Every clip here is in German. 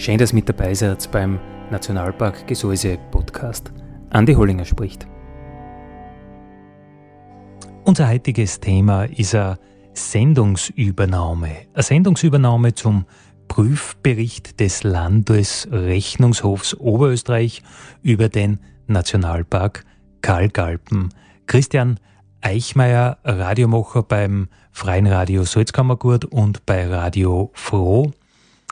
Schön, dass mit dabei seid beim Nationalpark Gesäuse Podcast. Andi Hollinger spricht. Unser heutiges Thema ist eine Sendungsübernahme. Eine Sendungsübernahme zum Prüfbericht des Landesrechnungshofs Oberösterreich über den Nationalpark Kalkalpen. Christian Eichmeier, Radiomacher beim Freien Radio Salzkammergut und bei Radio Froh,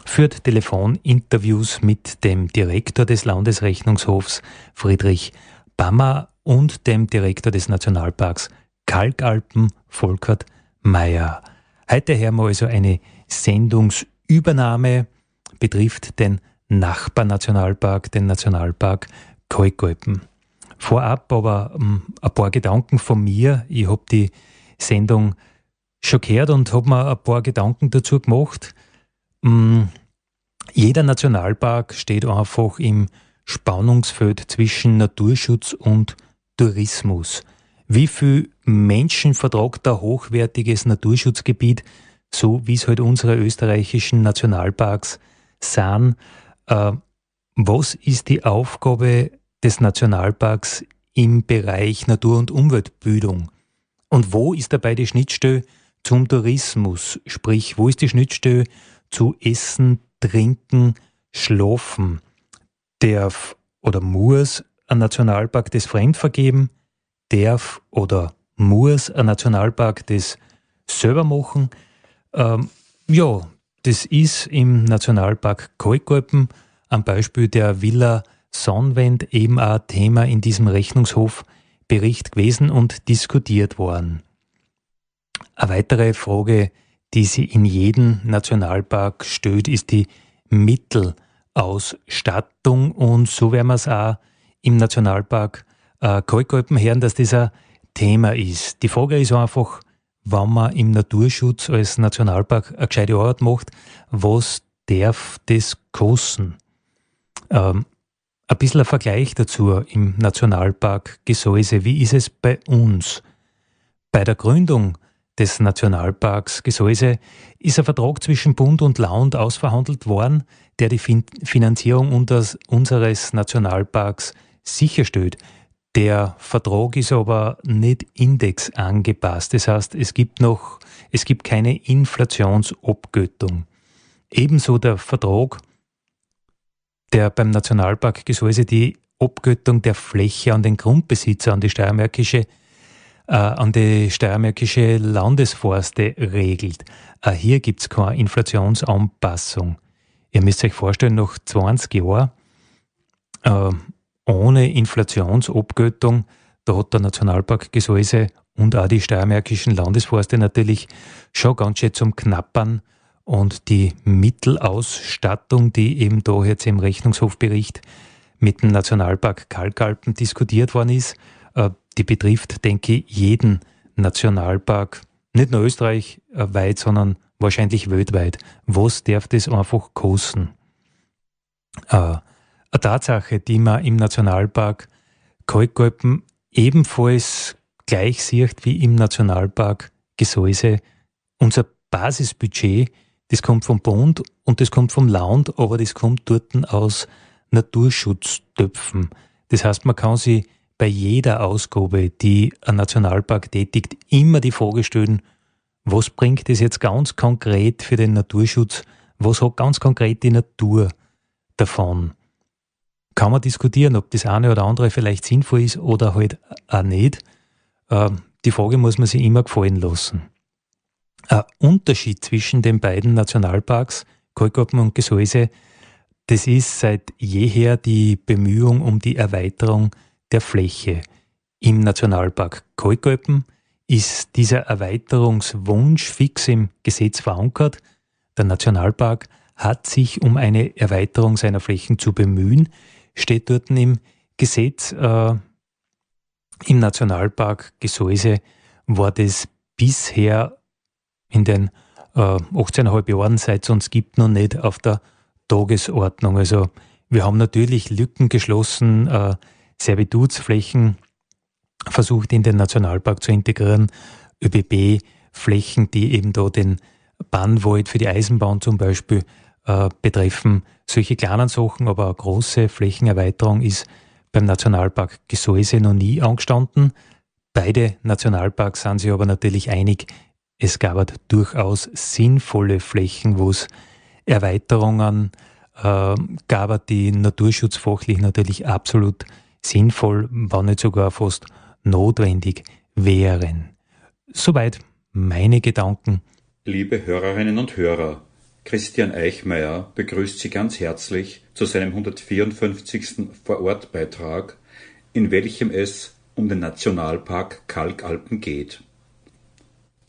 führt Telefoninterviews mit dem Direktor des Landesrechnungshofs Friedrich Bammer und dem Direktor des Nationalparks Kalkalpen Volkert Meyer. Heute hören wir also eine Sendungsübernahme, betrifft den Nachbarnationalpark, den Nationalpark Kalkalpen. Vorab aber ähm, ein paar Gedanken von mir. Ich habe die Sendung schon gehört und habe mir ein paar Gedanken dazu gemacht. Mm, jeder Nationalpark steht einfach im Spannungsfeld zwischen Naturschutz und Tourismus. Wie viel Menschen vertragt ein hochwertiges Naturschutzgebiet, so wie es halt unsere österreichischen Nationalparks sind? Äh, was ist die Aufgabe des Nationalparks im Bereich Natur- und Umweltbildung? Und wo ist dabei die Schnittstelle zum Tourismus? Sprich, wo ist die Schnittstelle zu Essen, Trinken, Schlafen. Darf oder muss ein Nationalpark das fremd vergeben? Darf oder muss ein Nationalpark das selber machen? Ähm, ja, das ist im Nationalpark Kalkalpen am Beispiel der Villa Sonnenwend eben ein Thema in diesem Rechnungshofbericht gewesen und diskutiert worden. Eine weitere Frage die sie in jedem Nationalpark stellt, ist die Mittelausstattung. Und so werden wir es auch im Nationalpark äh, Kalkalpen hören, dass das ein Thema ist. Die Frage ist einfach, wenn man im Naturschutz als Nationalpark eine gescheite Arbeit macht, was darf das kosten? Ähm, ein bisschen ein Vergleich dazu im Nationalpark Gesäuse. Wie ist es bei uns? Bei der Gründung des Nationalparks Gesäuse ist ein Vertrag zwischen Bund und Land ausverhandelt worden, der die fin Finanzierung unseres Nationalparks sicherstellt. Der Vertrag ist aber nicht indexangepasst. Das heißt, es gibt noch, es gibt keine Inflationsabgöttung. Ebenso der Vertrag, der beim Nationalpark Gesäuse die Abgöttung der Fläche an den Grundbesitzer, an die steiermärkische äh, an die steiermärkische Landesforste regelt. Äh, hier gibt es keine Inflationsanpassung. Ihr müsst euch vorstellen, nach 20 Jahren äh, ohne Inflationsabgöttung, da hat der Nationalpark Gesäuse und auch die steiermärkischen Landesforste natürlich schon ganz schön zum Knappern und die Mittelausstattung, die eben da jetzt im Rechnungshofbericht mit dem Nationalpark Kalkalpen diskutiert worden ist, die betrifft, denke ich, jeden Nationalpark, nicht nur Österreich äh, weit, sondern wahrscheinlich weltweit. Was darf das einfach kosten? Äh, eine Tatsache, die man im Nationalpark Kalkalpen ebenfalls gleich sieht wie im Nationalpark Gesäuse. Unser Basisbudget, das kommt vom Bund und das kommt vom Land, aber das kommt dort aus Naturschutztöpfen. Das heißt, man kann sich bei jeder Ausgabe, die ein Nationalpark tätigt, immer die Frage stellen, was bringt es jetzt ganz konkret für den Naturschutz? Was hat ganz konkret die Natur davon? Kann man diskutieren, ob das eine oder andere vielleicht sinnvoll ist oder halt auch nicht. Ähm, die Frage muss man sich immer gefallen lassen. Ein Unterschied zwischen den beiden Nationalparks, Kalkopen und Gesäuse, Das ist seit jeher die Bemühung um die Erweiterung der Fläche. Im Nationalpark Kalkalpen ist dieser Erweiterungswunsch fix im Gesetz verankert. Der Nationalpark hat sich um eine Erweiterung seiner Flächen zu bemühen, steht dort im Gesetz. Äh, Im Nationalpark Gesäuse war das bisher in den äh, 18,5 Jahren, seit es uns gibt, noch nicht auf der Tagesordnung. Also wir haben natürlich Lücken geschlossen, äh, Servitutsflächen versucht in den Nationalpark zu integrieren, ÖBB-Flächen, die eben da den Bannwald für die Eisenbahn zum Beispiel äh, betreffen. Solche kleinen Sachen, aber eine große Flächenerweiterung ist beim Nationalpark Gesäuse noch nie angestanden. Beide Nationalparks sind sich aber natürlich einig, es gab durchaus sinnvolle Flächen, wo es Erweiterungen äh, gab, die naturschutzfachlich natürlich absolut sinnvoll, wenn nicht sogar fast notwendig wären. Soweit meine Gedanken. Liebe Hörerinnen und Hörer, Christian Eichmeier begrüßt Sie ganz herzlich zu seinem 154. Vorortbeitrag, in welchem es um den Nationalpark Kalkalpen geht.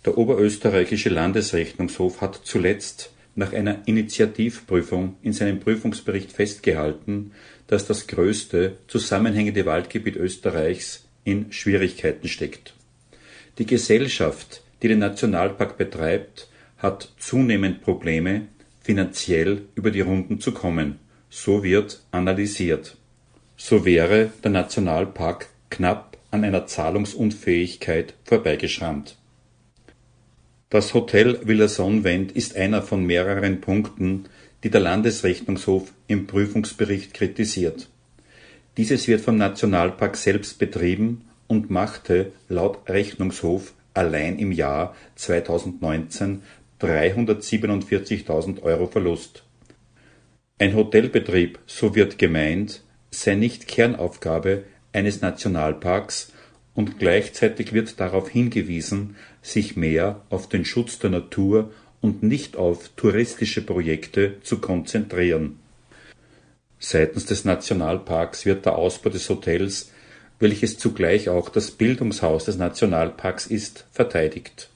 Der Oberösterreichische Landesrechnungshof hat zuletzt nach einer Initiativprüfung in seinem Prüfungsbericht festgehalten, dass das größte zusammenhängende Waldgebiet Österreichs in Schwierigkeiten steckt. Die Gesellschaft, die den Nationalpark betreibt, hat zunehmend Probleme, finanziell über die Runden zu kommen. So wird analysiert. So wäre der Nationalpark knapp an einer Zahlungsunfähigkeit vorbeigeschrammt. Das Hotel Villa Sonnenwend ist einer von mehreren Punkten, die der Landesrechnungshof im Prüfungsbericht kritisiert. Dieses wird vom Nationalpark selbst betrieben und machte laut Rechnungshof allein im Jahr 2019 347.000 Euro Verlust. Ein Hotelbetrieb, so wird gemeint, sei nicht Kernaufgabe eines Nationalparks und gleichzeitig wird darauf hingewiesen, sich mehr auf den Schutz der Natur und nicht auf touristische Projekte zu konzentrieren. Seitens des Nationalparks wird der Ausbau des Hotels, welches zugleich auch das Bildungshaus des Nationalparks ist, verteidigt.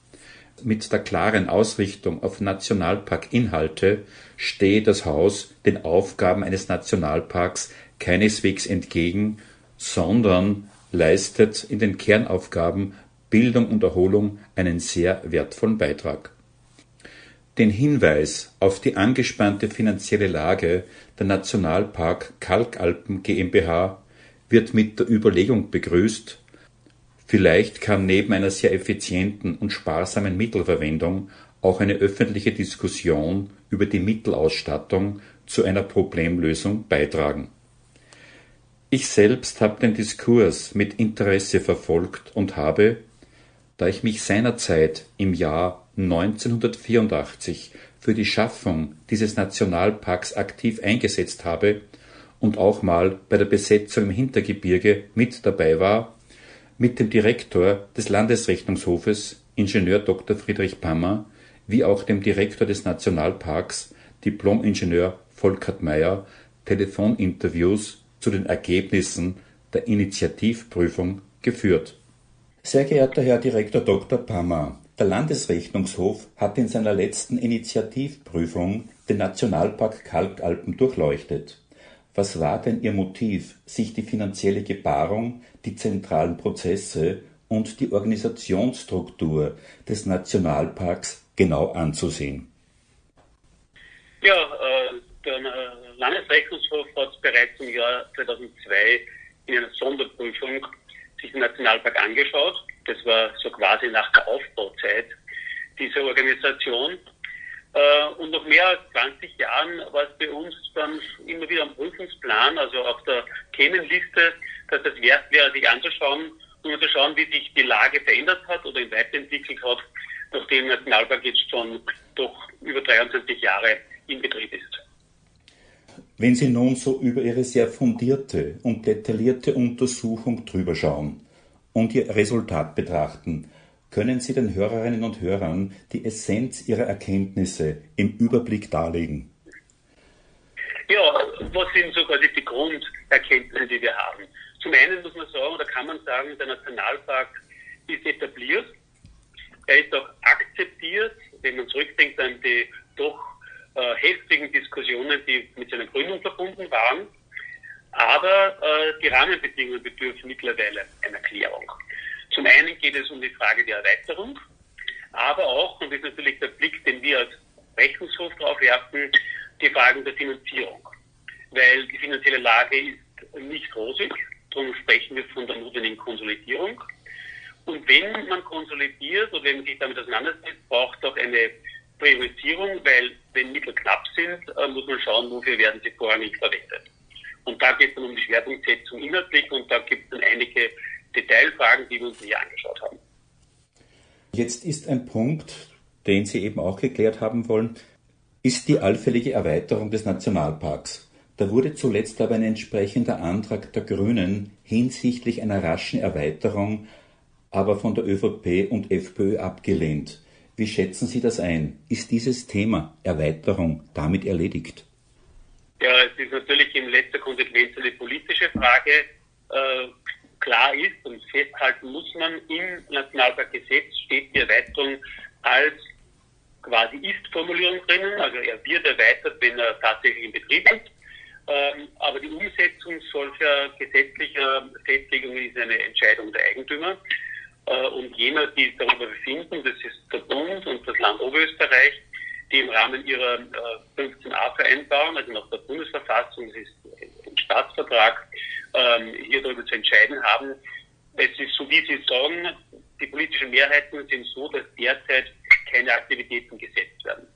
Mit der klaren Ausrichtung auf Nationalparkinhalte stehe das Haus den Aufgaben eines Nationalparks keineswegs entgegen, sondern leistet in den Kernaufgaben Bildung und Erholung einen sehr wertvollen Beitrag. Den Hinweis auf die angespannte finanzielle Lage der Nationalpark Kalkalpen GmbH wird mit der Überlegung begrüßt, vielleicht kann neben einer sehr effizienten und sparsamen Mittelverwendung auch eine öffentliche Diskussion über die Mittelausstattung zu einer Problemlösung beitragen. Ich selbst habe den Diskurs mit Interesse verfolgt und habe, da ich mich seinerzeit im Jahr 1984 für die Schaffung dieses Nationalparks aktiv eingesetzt habe und auch mal bei der Besetzung im Hintergebirge mit dabei war, mit dem Direktor des Landesrechnungshofes, Ingenieur Dr. Friedrich Pammer, wie auch dem Direktor des Nationalparks, Diplom-Ingenieur Volkert Meyer, Telefoninterviews zu den Ergebnissen der Initiativprüfung geführt. Sehr geehrter Herr Direktor Dr. Pammer, der Landesrechnungshof hat in seiner letzten Initiativprüfung den Nationalpark Kalkalpen durchleuchtet. Was war denn Ihr Motiv, sich die finanzielle Gebarung, die zentralen Prozesse und die Organisationsstruktur des Nationalparks genau anzusehen? Ja, äh, der Landesrechnungshof hat bereits im Jahr 2002 in einer Sonderprüfung sich den Nationalpark angeschaut. Das war so quasi nach der Aufbauzeit dieser Organisation. Äh, und nach mehr als 20 Jahren war es bei uns dann immer wieder am Prüfungsplan, also auf der Themenliste, dass es wert wäre, sich anzuschauen und zu schauen, wie sich die Lage verändert hat oder weiterentwickelt hat, nachdem Nationalpark jetzt schon doch über 23 Jahre in Betrieb ist. Wenn Sie nun so über Ihre sehr fundierte und detaillierte Untersuchung drüber schauen und Ihr Resultat betrachten, können Sie den Hörerinnen und Hörern die Essenz Ihrer Erkenntnisse im Überblick darlegen? Ja, was sind so quasi die Grunderkenntnisse, die wir haben? Zum einen muss man sagen, oder kann man sagen, der Nationalpark ist etabliert. Er ist auch akzeptiert, wenn man zurückdenkt an die doch äh, heftigen Diskussionen, die mit seiner Gründung verbunden waren. Aber äh, die Rahmenbedingungen bedürfen mittlerweile einer Klärung. Zum einen geht es um die Frage der Erweiterung, aber auch, und das ist natürlich der Blick, den wir als Rechnungshof drauf werfen, die Fragen der Finanzierung. Weil die finanzielle Lage ist nicht rosig, darum sprechen wir von der notwendigen Konsolidierung. Und wenn man konsolidiert oder wenn man sich damit auseinandersetzt, braucht auch eine Priorisierung, weil wenn Mittel knapp sind, äh, muss man schauen, wofür werden sie vorrangig verwendet. Und da geht es dann um die Schwerpunktsetzung inhaltlich und da gibt es dann einige Detailfragen, die wir uns hier angeschaut haben. Jetzt ist ein Punkt, den Sie eben auch geklärt haben wollen, ist die allfällige Erweiterung des Nationalparks. Da wurde zuletzt aber ein entsprechender Antrag der Grünen hinsichtlich einer raschen Erweiterung aber von der ÖVP und FPÖ abgelehnt. Wie schätzen Sie das ein? Ist dieses Thema Erweiterung damit erledigt? Ja, es ist natürlich in letzter Konsequenz eine politische Frage. Äh, klar ist und festhalten muss man, im Nationalparkgesetz steht die Erweiterung als quasi Ist-Formulierung drinnen, also er wird erweitert, wenn er tatsächlich in Betrieb ist. Ähm, aber die Umsetzung solcher gesetzlicher Festlegungen ist eine Entscheidung der Eigentümer. Äh, und jener, die darüber befinden, das ist der Bund und das Land Oberösterreich, die im Rahmen ihrer äh, 15a-Vereinbarung, also nach der Bundesverfassung, das ist ein Staatsvertrag, ähm, hier darüber zu entscheiden haben. Es ist so, wie Sie sagen, die politischen Mehrheiten sind so, dass derzeit keine Aktivitäten gesetzt werden.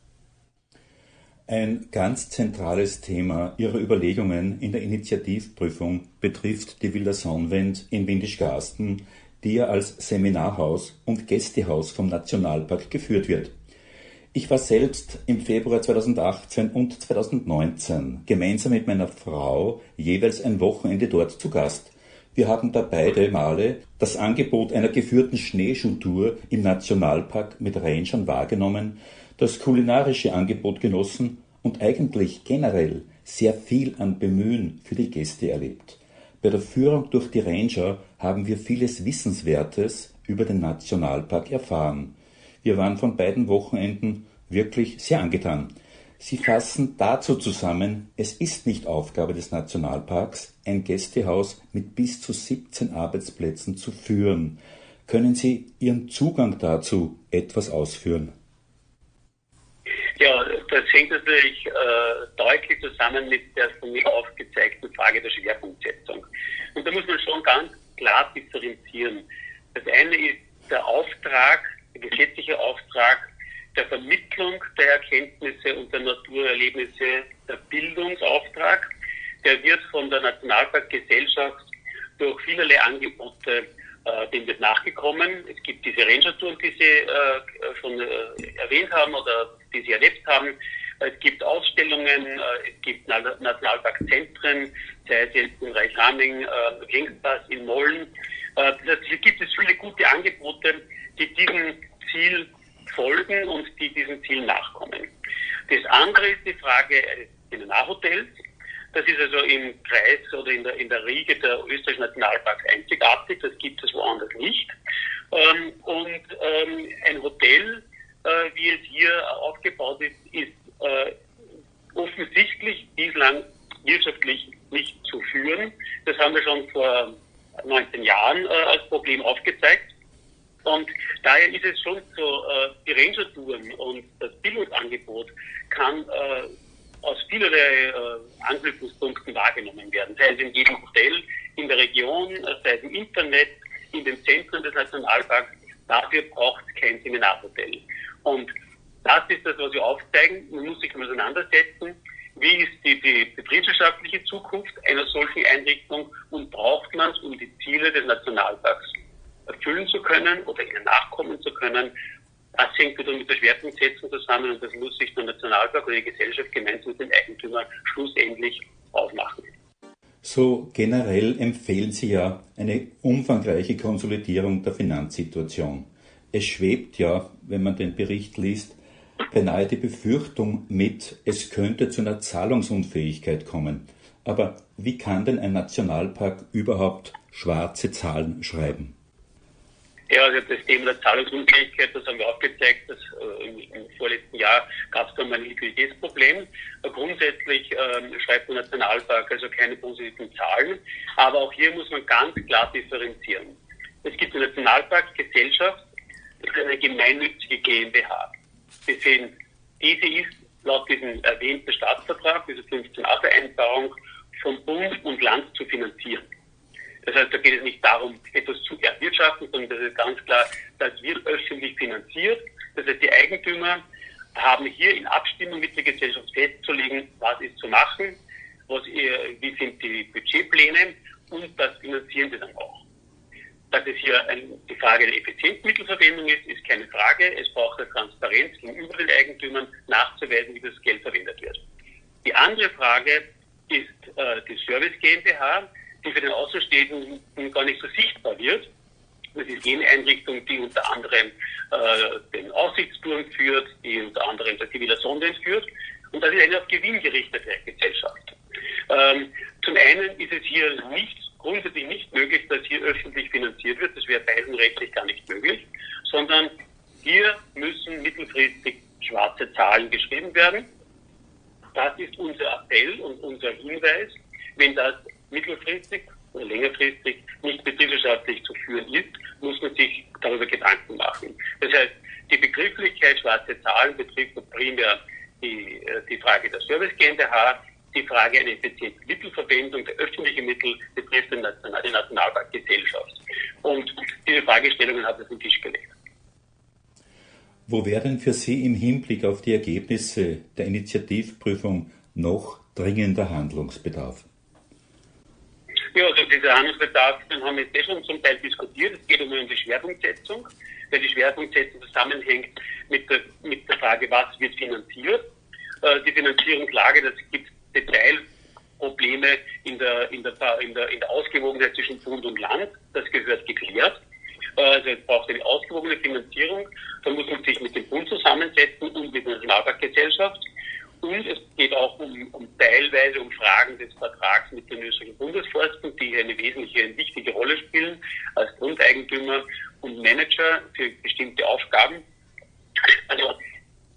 Ein ganz zentrales Thema Ihrer Überlegungen in der Initiativprüfung betrifft die Villa Sonnenwend in Windischgarsten, die ja als Seminarhaus und Gästehaus vom Nationalpark geführt wird. Ich war selbst im Februar 2018 und 2019 gemeinsam mit meiner Frau jeweils ein Wochenende dort zu Gast. Wir haben da beide Male das Angebot einer geführten Schneeschuhtour im Nationalpark mit Rangern wahrgenommen, das kulinarische Angebot genossen und eigentlich generell sehr viel an Bemühen für die Gäste erlebt. Bei der Führung durch die Ranger haben wir vieles Wissenswertes über den Nationalpark erfahren. Wir waren von beiden Wochenenden wirklich sehr angetan. Sie fassen dazu zusammen, es ist nicht Aufgabe des Nationalparks, ein Gästehaus mit bis zu 17 Arbeitsplätzen zu führen. Können Sie Ihren Zugang dazu etwas ausführen? Ja, das hängt natürlich äh, deutlich zusammen mit der von mir aufgezeigten Frage der Schwerpunktsetzung. Und da muss man schon ganz klar differenzieren. Das eine ist der Auftrag, der gesetzliche Auftrag der Vermittlung der Erkenntnisse und der Naturerlebnisse, der Bildungsauftrag. Der wird von der Nationalparkgesellschaft durch vielerlei Angebote äh, dem wird nachgekommen. Es gibt diese Ranger-Touren, die Sie äh, schon äh, erwähnt haben oder die Sie erlebt haben. Es gibt Ausstellungen, äh, es gibt Nationalparkzentren, sei es jetzt in Reichhaming, äh, Hengstpass in Mollen. Äh, hier gibt es viele gute Angebote, die diesem Ziel folgen und die diesem Ziel nachkommen. Das andere ist die Frage eines Seminarhotels. Das ist also im Kreis oder in der, in der Riege der österreichischen Nationalparks einzigartig. Das gibt es woanders nicht. Ähm, und ähm, ein Hotel, äh, wie es hier aufgebaut ist, ist äh, offensichtlich bislang wirtschaftlich nicht zu führen. Das haben wir schon vor 19 Jahren äh, als Problem aufgezeigt. Und daher ist es schon so, äh, die Ranger-Touren und das Bildungsangebot kann äh, aus vielerlei äh, Anknüpfungspunkten wahrgenommen werden. Sei es in jedem Hotel, in der Region, äh, sei es im Internet, in den Zentren des Nationalparks. Dafür braucht es kein Seminarhotel. Und das ist das, was wir aufzeigen. Man muss sich auseinandersetzen, wie ist die, die betriebswirtschaftliche Zukunft einer solchen Einrichtung und braucht man es, um die Ziele des Nationalparks erfüllen zu können oder ihnen nachkommen zu können. Das hängt wieder mit der Schwerpunktsetzung zusammen und das muss sich der Nationalpark oder die Gesellschaft gemeinsam mit dem Eigentümer schlussendlich aufmachen. So generell empfehlen Sie ja eine umfangreiche Konsolidierung der Finanzsituation. Es schwebt ja, wenn man den Bericht liest, beinahe die Befürchtung mit, es könnte zu einer Zahlungsunfähigkeit kommen. Aber wie kann denn ein Nationalpark überhaupt schwarze Zahlen schreiben? Ja, also das Thema der Zahlungsunfähigkeit, das haben wir aufgezeigt, dass äh, im, vorletzten Jahr gab es da mal ein Liquiditätsproblem. Äh, grundsätzlich äh, schreibt der Nationalpark also keine positiven Zahlen, aber auch hier muss man ganz klar differenzieren. Es gibt eine Nationalparkgesellschaft, das ist eine gemeinnützige GmbH. Wir sehen, diese ist laut diesem erwähnten Staatsvertrag, dieser 15a-Vereinbarung, vom Bund und Land zu finanzieren. Das heißt, da geht es nicht darum, etwas zu erwirtschaften, sondern das ist ganz klar, das wird öffentlich finanziert. Das heißt, die Eigentümer haben hier in Abstimmung mit der Gesellschaft festzulegen, was ist zu machen, was, wie sind die Budgetpläne und das finanzieren sie dann auch. Dass es hier die Frage der Effizienzmittelverwendung ist, ist keine Frage. Es braucht eine Transparenz gegenüber den Eigentümern nachzuweisen, wie das Geld verwendet wird. Die andere Frage ist äh, die Service GmbH die für den Außenstehenden gar nicht so sichtbar wird. Das ist jene Einrichtung, die unter anderem äh, den Aussichtsturm führt, die unter anderem der Sonden führt. Und das ist eine auf Gewinn gerichtete Gesellschaft. Ähm, zum einen ist es hier nicht, grundsätzlich nicht möglich, dass hier öffentlich finanziert wird. Das wäre beiden rechtlich gar nicht möglich. Sondern hier müssen mittelfristig schwarze Zahlen geschrieben werden. Das ist unser Appell und unser Hinweis. Wenn das mittelfristig oder längerfristig nicht betriebswirtschaftlich zu führen ist, muss man sich darüber Gedanken machen. Das heißt, die Begrifflichkeit schwarze Zahlen betrifft primär die, äh, die Frage der Service GmbH, die Frage einer effizienten Mittelverwendung der öffentlichen Mittel betrifft die, National die Nationalbankgesellschaft. Und diese Fragestellungen hat es auf den Tisch gelegt. Wo wäre denn für Sie im Hinblick auf die Ergebnisse der Initiativprüfung noch dringender Handlungsbedarf? Ja, also dieser Handlungsbedarf, den haben wir jetzt eh schon zum Teil diskutiert. Es geht um die Schwerpunktsetzung, weil die Schwerpunktsetzung zusammenhängt mit der, mit der Frage, was wird finanziert. Äh, die Finanzierungslage, das gibt Detailprobleme in der, in, der, in, der, in der Ausgewogenheit zwischen Bund und Land. Das gehört geklärt. Äh, also es braucht eine ausgewogene Finanzierung. Da muss man sich mit dem Bund zusammensetzen und mit der Nationalbankgesellschaft. Und es geht auch um, um teilweise um Fragen des Vertrags mit den österreichischen Bundesforsten, die eine wesentliche, eine wichtige Rolle spielen als Grundeigentümer und Manager für bestimmte Aufgaben. Also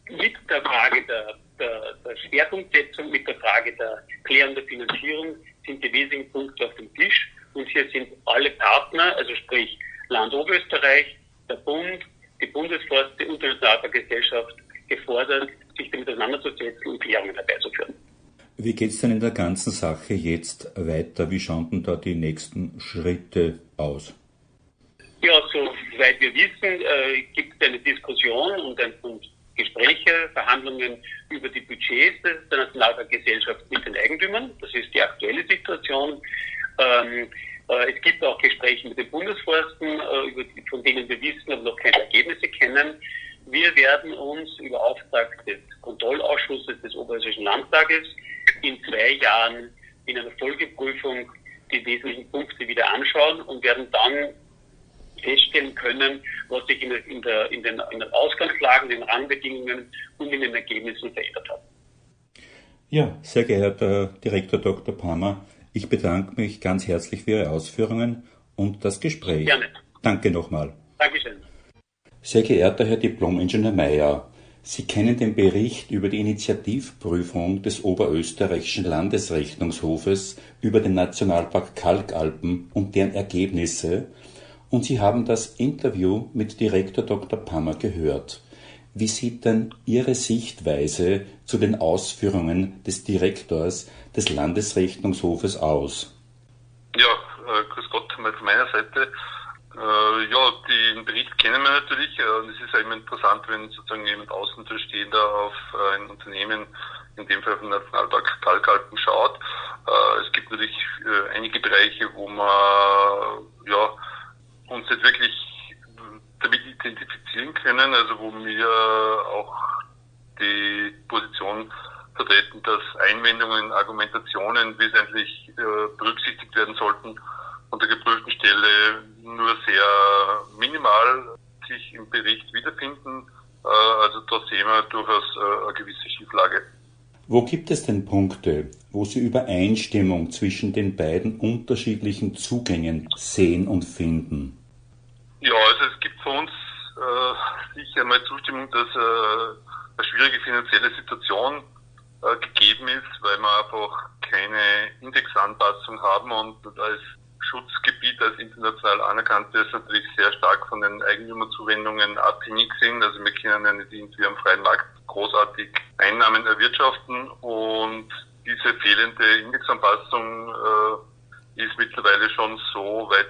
mit der Frage der, der, der Schwerpunktsetzung, mit der Frage der Klärung der Finanzierung sind die wesentlichen Punkte auf dem Tisch. Und hier sind alle Partner, also sprich Land Oberösterreich, der Bund, die Bundesforste und die Nationalparkgesellschaft gefordert, sich damit auseinanderzusetzen und Klärungen herbeizuführen. Wie geht es denn in der ganzen Sache jetzt weiter? Wie schauen denn da die nächsten Schritte aus? Ja, soweit wir wissen, äh, gibt es eine Diskussion und, ein, und Gespräche, Verhandlungen über die Budgets der Nationalparkgesellschaft mit den Eigentümern. Das ist die aktuelle Situation. Ähm, äh, es gibt auch Gespräche mit den Bundesforsten, äh, über, von denen wir wissen, aber noch keine Ergebnisse kennen. Wir werden uns über Auftrag des Kontrollausschusses des Oberösterreichischen Landtages in zwei Jahren in einer Folgeprüfung die wesentlichen Punkte wieder anschauen und werden dann feststellen können, was sich in, in, der, in, den, in den Ausgangslagen, den Rahmenbedingungen und in den Ergebnissen verändert hat. Ja, sehr geehrter Direktor Dr. Palmer, ich bedanke mich ganz herzlich für Ihre Ausführungen und das Gespräch. Gerne. Danke nochmal. Dankeschön. Sehr geehrter Herr Diplom-Ingenieur Meyer, Sie kennen den Bericht über die Initiativprüfung des Oberösterreichischen Landesrechnungshofes über den Nationalpark Kalkalpen und deren Ergebnisse und Sie haben das Interview mit Direktor Dr. Pammer gehört. Wie sieht denn Ihre Sichtweise zu den Ausführungen des Direktors des Landesrechnungshofes aus? Ja, äh, grüß Gott mal von meiner Seite. Äh, ja, den Bericht kennen wir natürlich. Äh, und es ist ja immer interessant, wenn sozusagen jemand Außenstehender auf äh, ein Unternehmen, in dem Fall auf den Nationalpark Kalkalpen schaut. Äh, es gibt natürlich äh, einige Bereiche, wo man ja, uns nicht wirklich damit identifizieren können, also wo wir auch die Position vertreten, dass Einwendungen, Argumentationen wesentlich äh, berücksichtigt werden sollten von der geprüften Stelle nur sehr minimal sich im Bericht wiederfinden. Äh, also da sehen wir durchaus äh, eine gewisse Schieflage. Wo gibt es denn Punkte, wo Sie Übereinstimmung zwischen den beiden unterschiedlichen Zugängen sehen und finden? Ja, also es gibt für uns äh, sicher mal Zustimmung, dass äh, eine schwierige finanzielle Situation äh, gegeben ist, weil wir einfach keine Indexanpassung haben und als Schutzgebiet als international anerkanntes natürlich sehr stark von den Eigentümerzuwendungen abhängig sind. Also wir können ja nicht irgendwie am freien Markt großartig Einnahmen erwirtschaften und diese fehlende Indexanpassung äh, ist mittlerweile schon so weit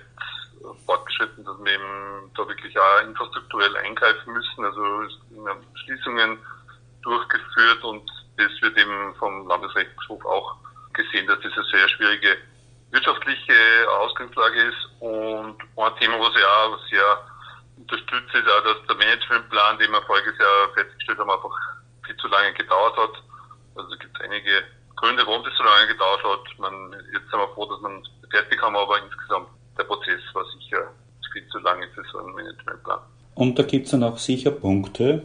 eben da wirklich auch infrastrukturell eingreifen müssen. Also Schließungen durchgeführt und das wird eben vom Landesrechnungshof auch gesehen, dass das eine sehr schwierige wirtschaftliche Ausgangslage ist. Und ein Thema, was ich auch sehr unterstütze, ist auch, dass der Managementplan, den wir voriges Jahr festgestellt haben, einfach viel zu lange gedauert hat. Also gibt es einige Gründe, warum das so lange gedauert hat. Man, jetzt sind wir froh, dass man fertig haben, aber insgesamt der Prozess war sicher viel zu lange für so einen Managementplan. Und da gibt es dann auch sicher Punkte,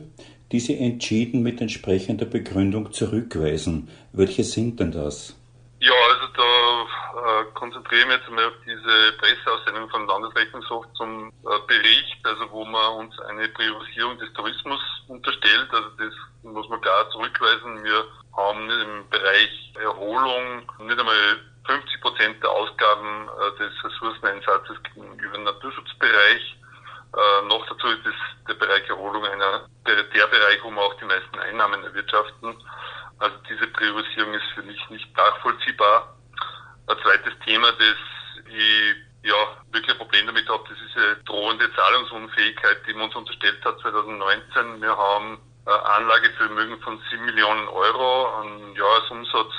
die Sie entschieden mit entsprechender Begründung zurückweisen. Welche sind denn das? Ja, also da äh, konzentrieren wir jetzt mal auf diese Presseaussendung vom Landesrechnungshof zum äh, Bericht, also wo man uns eine Priorisierung des Tourismus unterstellt. Also das muss man klar zurückweisen. Wir haben im Bereich Erholung nicht einmal 50 Prozent der Ausgaben äh, des Ressourceneinsatzes gegenüber Naturschutzbereich. Äh, noch dazu ist es der Bereich Erholung einer, der, der Bereich, wo wir auch die meisten Einnahmen erwirtschaften. Also diese Priorisierung ist für mich nicht nachvollziehbar. Ein zweites Thema, das ich ja wirklich ein Problem damit habe, das ist diese drohende Zahlungsunfähigkeit, die man uns unterstellt hat 2019. Wir haben Anlagevermögen von 7 Millionen Euro, einen Jahresumsatz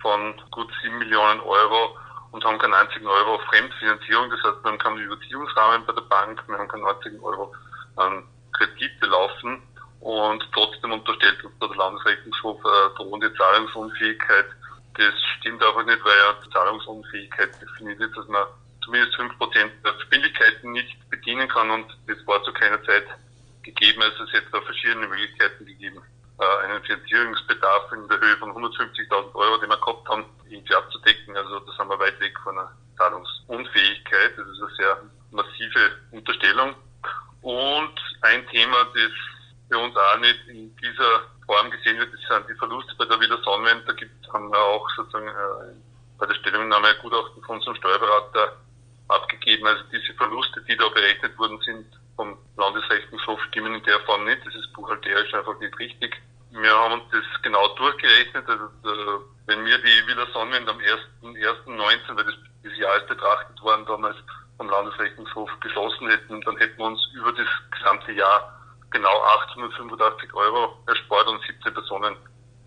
von gut 7 Millionen Euro und haben keinen einzigen Euro Fremdfinanzierung. Das heißt, wir haben keinen Überziehungsrahmen bei der Bank, wir haben keinen einzigen Euro an Kredite laufen und trotzdem unterstellt uns der Landesrechnungshof eine drohende Zahlungsunfähigkeit. Das stimmt einfach nicht, weil ja Zahlungsunfähigkeit definiert ist, dass man zumindest 5% der Verbindlichkeiten nicht bedienen kann und das war zu keiner Zeit gegeben. Also es hätte da verschiedene Möglichkeiten gegeben, äh, einen Finanzierungsbedarf in der Höhe von 150.000 Euro, den wir gehabt haben, irgendwie abzudecken. Also da sind wir weit weg von einer Zahlungsunfähigkeit. Das ist eine sehr massive Unterstellung. Und ein Thema, das für uns auch nicht in dieser Form gesehen wird, das sind die Verluste bei der Wieler Sonnenwend. Da gibt, haben wir auch sozusagen äh, bei der Stellungnahme ein Gutachten von unserem Steuerberater abgegeben. Also diese Verluste, die da berechnet worden sind vom Landesrechnungshof, stimmen in der Form nicht. Das ist buchhalterisch einfach nicht richtig. Wir haben uns das genau durchgerechnet. Also, äh, wenn wir die Villa Sonnenwend am 1.1.19, weil das, dieses Jahr ist betrachtet worden, damals vom Landesrechnungshof geschlossen hätten, dann hätten wir uns über das gesamte Jahr genau 885 Euro erspart und 17 Personen,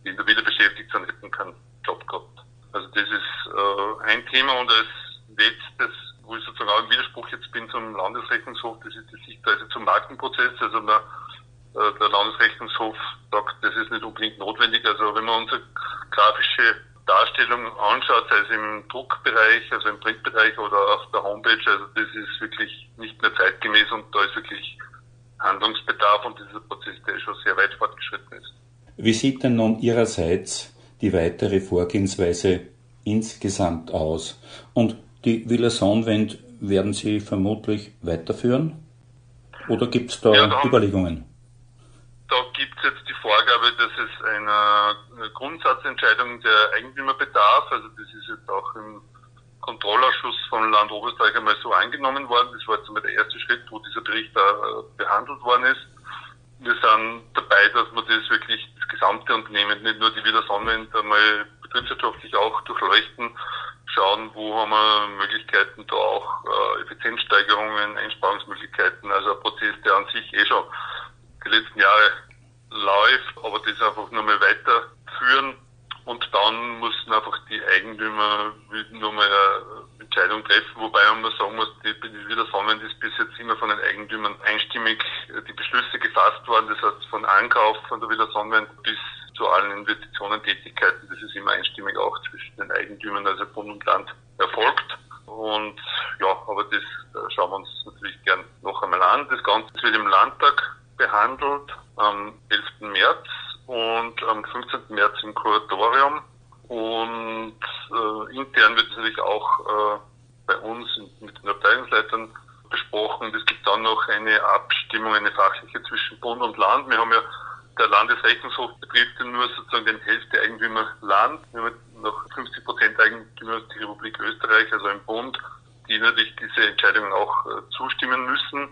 die in der Villa beschäftigt sind, hätten keinen Job gehabt. Also das ist äh, ein Thema und als letztes, wo ich sozusagen auch im Widerspruch jetzt bin zum Landesrechnungshof, das ist die Sichtweise zum Markenprozess. Also man, der Landesrechnungshof sagt, das ist nicht unbedingt notwendig. Also wenn man unsere grafische Darstellung anschaut, sei es im Druckbereich, also im Printbereich oder auf der Homepage, also das ist wirklich nicht mehr zeitgemäß und da ist wirklich Handlungsbedarf und dieser Prozess, der schon sehr weit fortgeschritten ist. Wie sieht denn nun Ihrerseits die weitere Vorgehensweise insgesamt aus? Und die Villa Sonnenwend werden Sie vermutlich weiterführen? Oder gibt es da, ja, da Überlegungen? Jetzt die Vorgabe, dass es eine Grundsatzentscheidung der Eigentümer bedarf. Also das ist jetzt auch im Kontrollausschuss von Land Oberösterreich einmal so angenommen worden. Das war jetzt einmal der erste Schritt, wo dieser Bericht da behandelt worden ist. Wir sind dabei, dass wir das wirklich das gesamte Unternehmen, nicht nur die Wiener Sonnenwind, einmal betriebswirtschaftlich auch durchleuchten, schauen, wo haben wir Möglichkeiten, da auch äh, Effizienzsteigerungen, Einsparungsmöglichkeiten, also ein Prozess, der an sich eh schon die letzten Jahre läuft, aber das einfach nur mal weiterführen und dann müssen einfach die Eigentümer nur mal eine Entscheidung treffen, wobei man sagen muss, die, die Wiedersammeln ist bis jetzt immer von den Eigentümern einstimmig die Beschlüsse gefasst worden. Das heißt, von Ankauf von der Wiedersammeln bis zu allen Investitionen, Tätigkeiten, das ist immer einstimmig auch zwischen den Eigentümern, also Bund und Land, erfolgt. Und ja, aber das schauen wir uns natürlich gern noch einmal an. Das Ganze wird im Landtag behandelt am 11. März und am 15. März im Kuratorium. Und äh, intern wird es natürlich auch äh, bei uns mit den Abteilungsleitern besprochen. Es gibt dann noch eine Abstimmung, eine fachliche zwischen Bund und Land. Wir haben ja der Landesrechnungshof betrifft nur sozusagen den Hälfte Eigentümer Land. Wir haben noch 50 Prozent Eigentümer die Republik Österreich, also im Bund, die natürlich diese Entscheidungen auch äh, zustimmen müssen.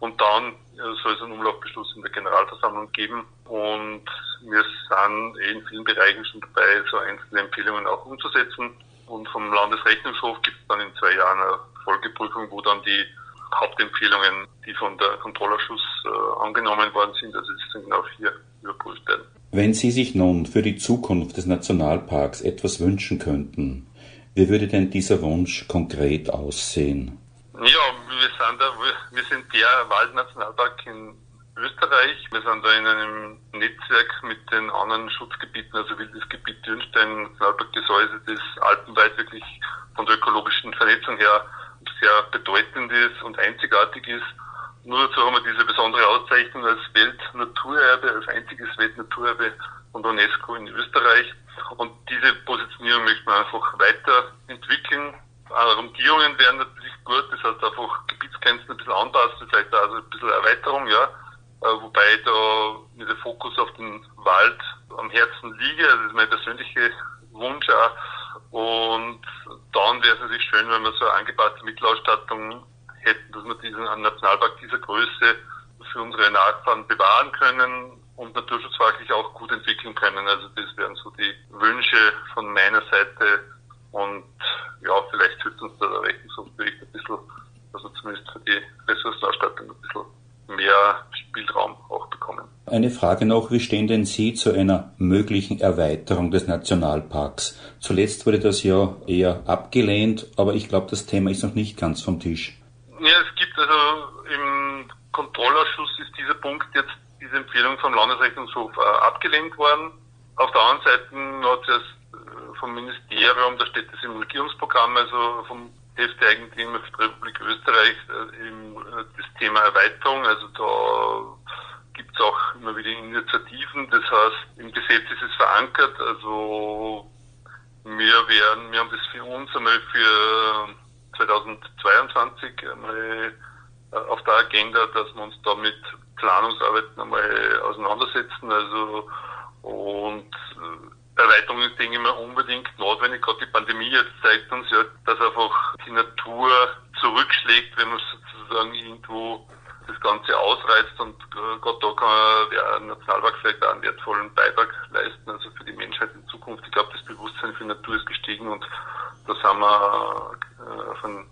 Und dann äh, soll es einen Umlaufbeschluss in der Generalversammlung geben. Und wir sind eh in vielen Bereichen schon dabei, so einzelne Empfehlungen auch umzusetzen. Und vom Landesrechnungshof gibt es dann in zwei Jahren eine Folgeprüfung, wo dann die Hauptempfehlungen, die von der Kontrollausschuss äh, angenommen worden sind, also es sind genau vier, überprüft werden. Wenn Sie sich nun für die Zukunft des Nationalparks etwas wünschen könnten, wie würde denn dieser Wunsch konkret aussehen? Ja, wir sind, da, wir sind der Waldnationalpark in Österreich. Wir sind da in einem Netzwerk mit den anderen Schutzgebieten, also Wildes Gebiet Dürnstein, Nationalpark Gesäuse, das alpenweit wirklich von der ökologischen Vernetzung her sehr bedeutend ist und einzigartig ist. Nur dazu haben wir diese besondere Auszeichnung als Weltnaturerbe, als einziges Weltnaturerbe von UNESCO in Österreich. Und diese Positionierung möchte man einfach weiterentwickeln. Arrondierungen wären natürlich gut, das heißt einfach Gebietsgrenzen ein bisschen anpassen, vielleicht also ein bisschen Erweiterung, ja. Äh, wobei da mir der Fokus auf den Wald am Herzen liege, also das ist mein persönlicher Wunsch auch. Und dann wäre es natürlich schön, wenn wir so eine angepasste Mittelausstattung hätten, dass wir diesen Nationalpark dieser Größe für unsere Nachfahren bewahren können und naturschutzfachlich auch gut entwickeln können. Also das wären so die Wünsche von meiner Seite und ja, vielleicht hilft uns da der Rechnungshofbericht ein bisschen, also zumindest für die Ressourcenausstattung ein bisschen mehr Spielraum auch bekommen. Eine Frage noch, wie stehen denn Sie zu einer möglichen Erweiterung des Nationalparks? Zuletzt wurde das ja eher abgelehnt, aber ich glaube, das Thema ist noch nicht ganz vom Tisch. Ja, es gibt also im Kontrollausschuss ist dieser Punkt jetzt, diese Empfehlung vom Landesrechnungshof äh, abgelehnt worden. Auf der anderen Seite hat es äh, vom Ministerium, da steht es im Regierungsprogramm, also vom Hefteigentümer für die Republik Österreich äh, das Thema Erweiterung. Also da gibt es auch immer wieder Initiativen. Das heißt, im Gesetz ist es verankert. Also wir werden, wir haben das für uns einmal für 2022 einmal äh, auf der Agenda, dass wir uns da mit Planungsarbeiten einmal auseinandersetzen. Also und Erweiterung ist, denke ich mal, unbedingt notwendig. Gerade die Pandemie jetzt zeigt uns ja, dass einfach die Natur zurückschlägt, wenn man sozusagen irgendwo das Ganze ausreizt und äh, gerade da kann der Nationalpark vielleicht auch einen wertvollen Beitrag leisten, also für die Menschheit in Zukunft. Ich glaube, das Bewusstsein für Natur ist gestiegen und da sind wir äh, auf einem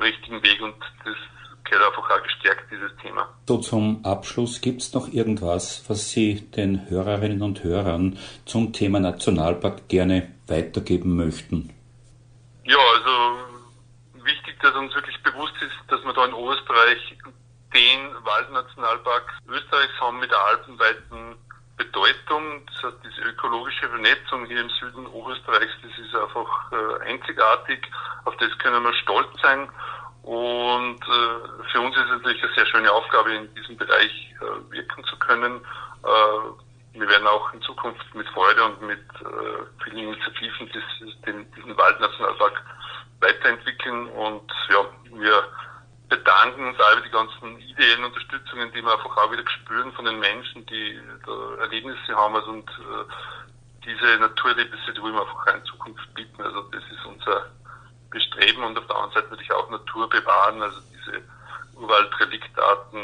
richtigen Weg und das gehört einfach auch gestärkt, dieses Thema. So zum Abschluss, gibt es noch irgendwas, was Sie den Hörerinnen und Hörern zum Thema Nationalpark gerne weitergeben möchten? Ja, also wichtig, dass uns wirklich bewusst ist, dass wir da in Österreich den Waldnationalpark Österreichs haben mit der alpenweiten Bedeutung. Das heißt, diese ökologische Vernetzung hier im Süden Oberösterreichs, das ist einfach äh, einzigartig. Auf das können wir stolz sein. Und äh, für uns ist es natürlich eine sehr schöne Aufgabe, in diesem Bereich äh, wirken zu können. Wir werden auch in Zukunft mit Freude und mit vielen Initiativen diesen Waldnationalpark weiterentwickeln. Und ja, wir bedanken uns über die ganzen ideellen Unterstützungen, die wir einfach auch wieder spüren von den Menschen, die da Erlebnisse haben. Also und äh, diese Naturerlebnisse, die wollen wir einfach in Zukunft bieten. Also das ist unser bestreben und auf der anderen Seite natürlich auch Natur bewahren, also diese Urwaldreliktarten,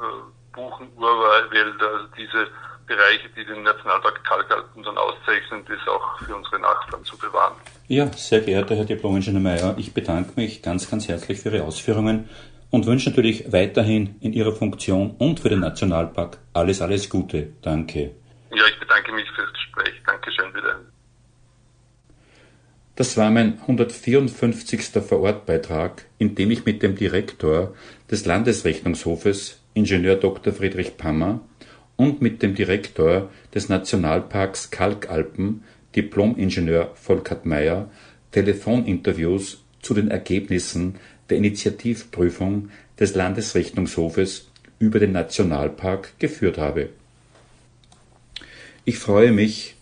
äh, Buchen, Urwälder, also diese Bereiche, die den Nationalpark Kalkalpen dann auszeichnen, das auch für unsere Nachfahren zu bewahren. Ja, sehr geehrter Herr Diplom-Ingenieur Mayer, ich bedanke mich ganz, ganz herzlich für Ihre Ausführungen und wünsche natürlich weiterhin in Ihrer Funktion und für den Nationalpark alles, alles Gute. Danke. Ja, ich bedanke mich fürs Gespräch. Dankeschön wieder. Das war mein 154. Vorortbeitrag, in dem ich mit dem Direktor des Landesrechnungshofes, Ingenieur Dr. Friedrich Pammer, und mit dem Direktor des Nationalparks Kalkalpen, Diplom-Ingenieur Volkert Meyer, Telefoninterviews zu den Ergebnissen der Initiativprüfung des Landesrechnungshofes über den Nationalpark geführt habe. Ich freue mich,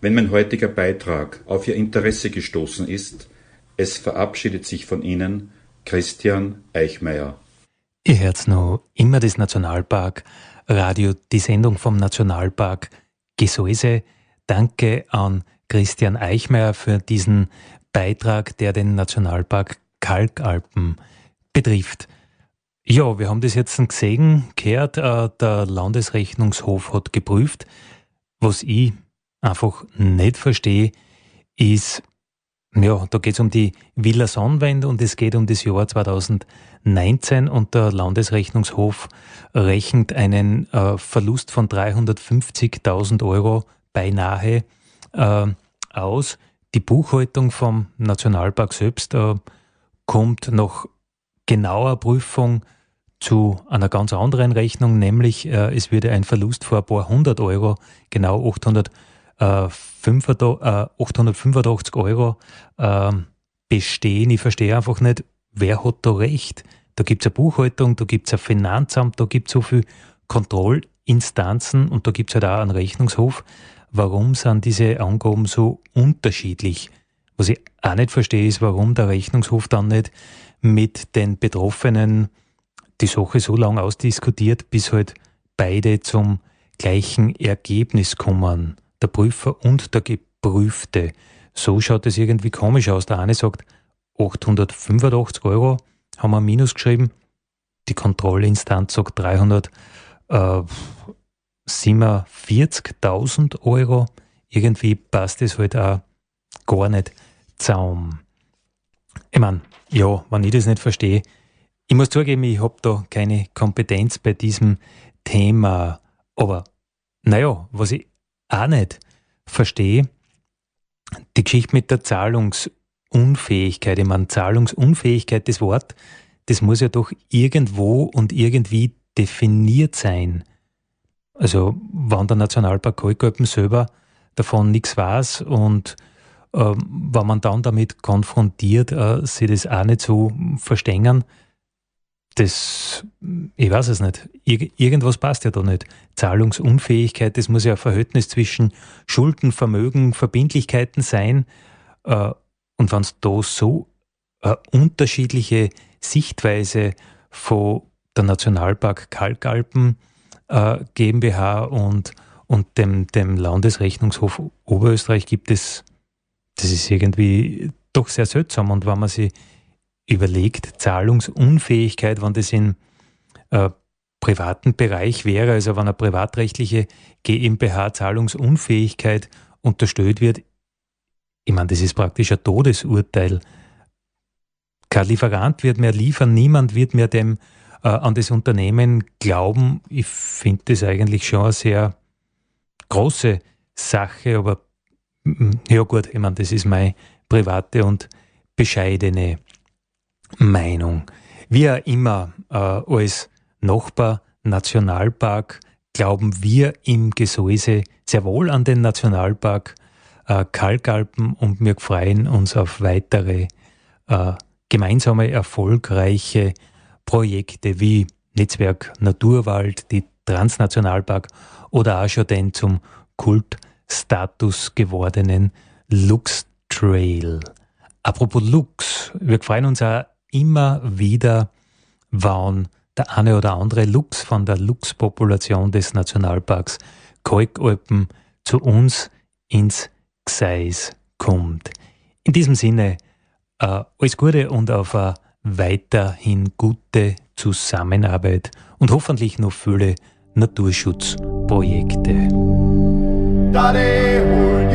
wenn mein heutiger Beitrag auf Ihr Interesse gestoßen ist. Es verabschiedet sich von Ihnen Christian Eichmeier. Ihr hört noch immer das Nationalpark Radio, die Sendung vom Nationalpark Gesäuse. Danke an Christian Eichmeier für diesen Beitrag, der den Nationalpark Kalkalpen betrifft. Ja, wir haben das jetzt gesehen, gehört, äh, der Landesrechnungshof hat geprüft. Was ich einfach nicht verstehe, ist, ja, da geht es um die Villa Sonnenwende und es geht um das Jahr 2019 und der Landesrechnungshof rechnet einen äh, Verlust von 350.000 Euro beinahe äh, aus. Die Buchhaltung vom Nationalpark selbst äh, kommt nach genauer Prüfung zu einer ganz anderen Rechnung, nämlich äh, es würde ein Verlust vor ein paar hundert Euro, genau 800 885 äh, Euro äh, bestehen. Ich verstehe einfach nicht, wer hat da recht. Da gibt es eine Buchhaltung, da gibt es ein Finanzamt, da gibt es so viele Kontrollinstanzen und da gibt es halt auch einen Rechnungshof. Warum sind diese Angaben so unterschiedlich? Was ich auch nicht verstehe, ist, warum der Rechnungshof dann nicht mit den Betroffenen die Sache so lange ausdiskutiert, bis halt beide zum gleichen Ergebnis kommen der Prüfer und der Geprüfte. So schaut es irgendwie komisch aus. Der eine sagt 885 Euro, haben wir Minus geschrieben. Die Kontrollinstanz sagt 347.000 äh, Euro. Irgendwie passt es halt auch gar nicht zusammen. Ich meine, ja, wenn ich das nicht verstehe, ich muss zugeben, ich habe da keine Kompetenz bei diesem Thema. Aber naja, was ich auch nicht verstehe, die Geschichte mit der Zahlungsunfähigkeit. Ich meine, Zahlungsunfähigkeit, das Wort, das muss ja doch irgendwo und irgendwie definiert sein. Also, wenn der Nationalpark Kalkalpen selber davon nichts weiß und äh, wenn man dann damit konfrontiert, äh, sie das auch nicht so verstehen, das, ich weiß es nicht. Ir irgendwas passt ja da nicht. Zahlungsunfähigkeit, das muss ja ein Verhältnis zwischen Schulden, Vermögen, Verbindlichkeiten sein. Äh, und wenn es da so eine unterschiedliche Sichtweise von der Nationalpark Kalkalpen äh, GmbH und, und dem, dem Landesrechnungshof Oberösterreich gibt, es, das ist irgendwie doch sehr seltsam. Und wenn man sich überlegt, Zahlungsunfähigkeit, wenn das in äh, privaten Bereich wäre, also wenn eine privatrechtliche GmbH Zahlungsunfähigkeit unterstellt wird, ich meine, das ist praktisch ein Todesurteil. Kein Lieferant wird mehr liefern, niemand wird mehr dem äh, an das Unternehmen glauben. Ich finde das eigentlich schon eine sehr große Sache, aber mm, ja gut, ich meine, das ist meine private und bescheidene Meinung. Wie auch immer, äh, als Nachbar Nationalpark glauben wir im Gesäuse sehr wohl an den Nationalpark äh, Kalkalpen und wir freuen uns auf weitere äh, gemeinsame erfolgreiche Projekte wie Netzwerk Naturwald, die Transnationalpark oder auch schon den zum Kultstatus gewordenen Lux Trail. Apropos Lux, wir freuen uns auch immer wieder, wann der eine oder andere Luchs von der Luchspopulation des Nationalparks Kalkalpen zu uns ins Gseis kommt. In diesem Sinne, äh, alles Gute und auf eine weiterhin gute Zusammenarbeit und hoffentlich noch viele Naturschutzprojekte. Daddy,